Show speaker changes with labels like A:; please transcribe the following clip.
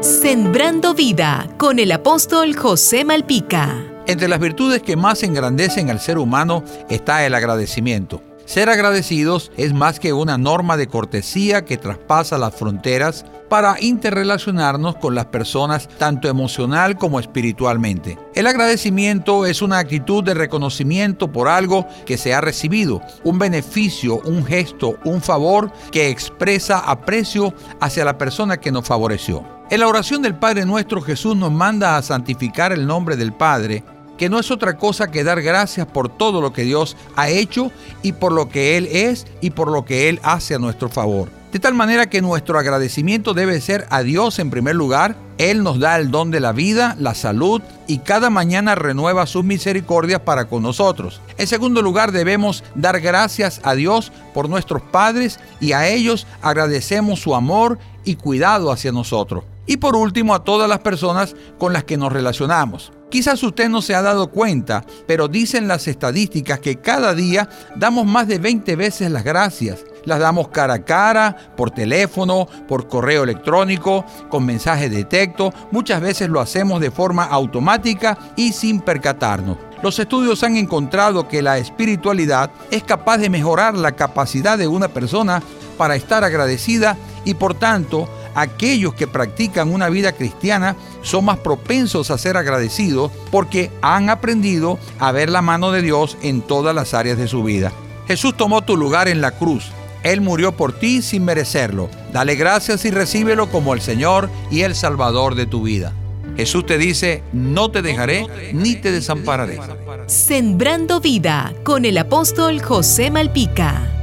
A: Sembrando vida con el apóstol José Malpica.
B: Entre las virtudes que más engrandecen al ser humano está el agradecimiento. Ser agradecidos es más que una norma de cortesía que traspasa las fronteras para interrelacionarnos con las personas tanto emocional como espiritualmente. El agradecimiento es una actitud de reconocimiento por algo que se ha recibido, un beneficio, un gesto, un favor que expresa aprecio hacia la persona que nos favoreció. En la oración del Padre nuestro Jesús nos manda a santificar el nombre del Padre que no es otra cosa que dar gracias por todo lo que Dios ha hecho y por lo que Él es y por lo que Él hace a nuestro favor. De tal manera que nuestro agradecimiento debe ser a Dios en primer lugar. Él nos da el don de la vida, la salud y cada mañana renueva sus misericordias para con nosotros. En segundo lugar debemos dar gracias a Dios por nuestros padres y a ellos agradecemos su amor y cuidado hacia nosotros. Y por último a todas las personas con las que nos relacionamos. Quizás usted no se ha dado cuenta, pero dicen las estadísticas que cada día damos más de 20 veces las gracias. Las damos cara a cara, por teléfono, por correo electrónico, con mensajes de texto. Muchas veces lo hacemos de forma automática y sin percatarnos. Los estudios han encontrado que la espiritualidad es capaz de mejorar la capacidad de una persona para estar agradecida y por tanto aquellos que practican una vida cristiana son más propensos a ser agradecidos porque han aprendido a ver la mano de Dios en todas las áreas de su vida. Jesús tomó tu lugar en la cruz. Él murió por ti sin merecerlo. Dale gracias y recíbelo como el Señor y el Salvador de tu vida. Jesús te dice, no te dejaré ni te desampararé.
A: Sembrando vida con el apóstol José Malpica.